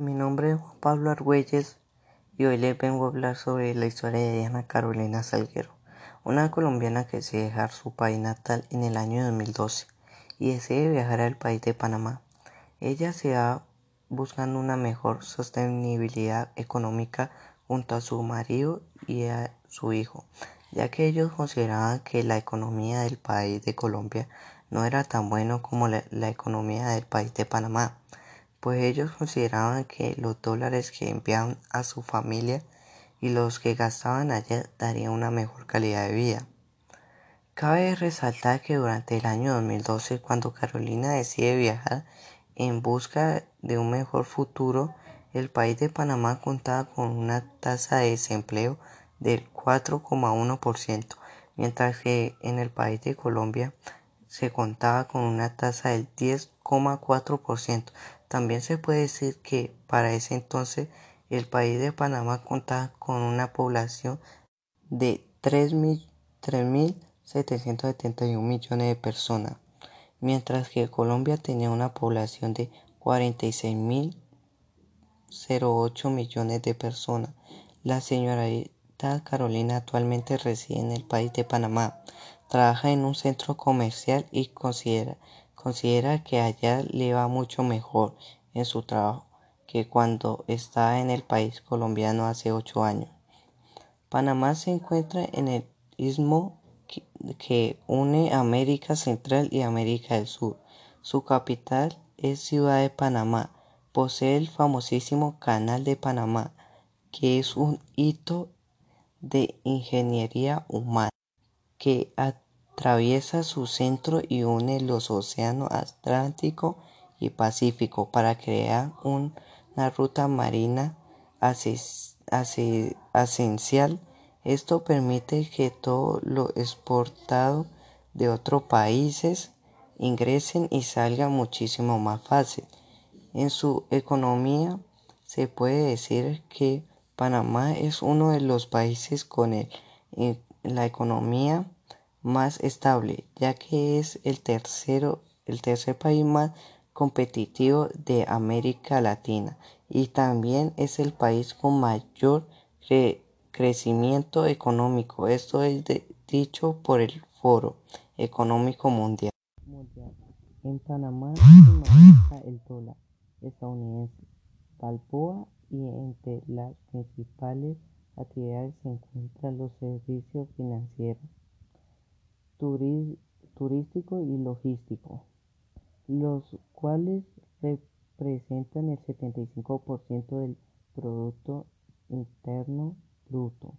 Mi nombre es Juan Pablo Argüelles y hoy les vengo a hablar sobre la historia de Diana Carolina Salguero, una colombiana que decide dejar su país natal en el año 2012 y decide viajar al país de Panamá. Ella se va buscando una mejor sostenibilidad económica junto a su marido y a su hijo, ya que ellos consideraban que la economía del país de Colombia no era tan buena como la, la economía del país de Panamá pues ellos consideraban que los dólares que enviaban a su familia y los que gastaban allá darían una mejor calidad de vida. Cabe resaltar que durante el año 2012, cuando Carolina decide viajar en busca de un mejor futuro, el país de Panamá contaba con una tasa de desempleo del 4,1%, mientras que en el país de Colombia se contaba con una tasa del 10,4%, también se puede decir que para ese entonces el país de Panamá contaba con una población de 3.771 millones de personas, mientras que Colombia tenía una población de 46.008 millones de personas. La señorita Carolina actualmente reside en el país de Panamá, trabaja en un centro comercial y considera considera que allá le va mucho mejor en su trabajo que cuando estaba en el país colombiano hace ocho años. Panamá se encuentra en el istmo que, une América Central y América del Sur. Su capital es Ciudad de Panamá. Posee el famosísimo Canal de Panamá, que es un hito de ingeniería humana que atraviesa su centro y une los océanos Atlántico y Pacífico para crear una ruta marina esencial. Esto permite que todo lo exportado de otros países ingresen y salga muchísimo más fácil. En su economía se puede decir que Panamá es uno de los países con la economía más estable, ya que es el tercero, el tercer país más competitivo de América Latina y también es el país con mayor crecimiento económico. Esto es dicho por el Foro Económico Mundial. En Panamá se maneja el dólar estadounidense, Balboa y entre las principales actividades se encuentran los servicios financieros turístico y logístico, los cuales representan el 75% del Producto Interno Bruto.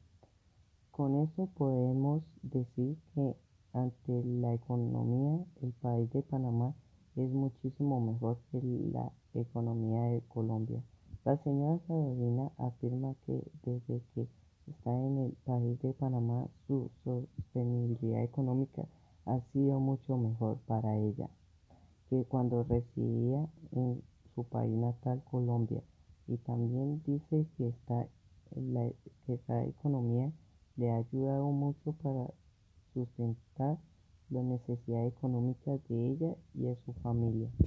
Con eso podemos decir que ante la economía el país de Panamá es muchísimo mejor que la economía de Colombia. La señora Carolina afirma que desde que está en el país de Panamá, su sostenibilidad económica ha sido mucho mejor para ella que cuando residía en su país natal, Colombia. Y también dice que esta, que esta economía le ha ayudado mucho para sustentar las necesidades económicas de ella y de su familia.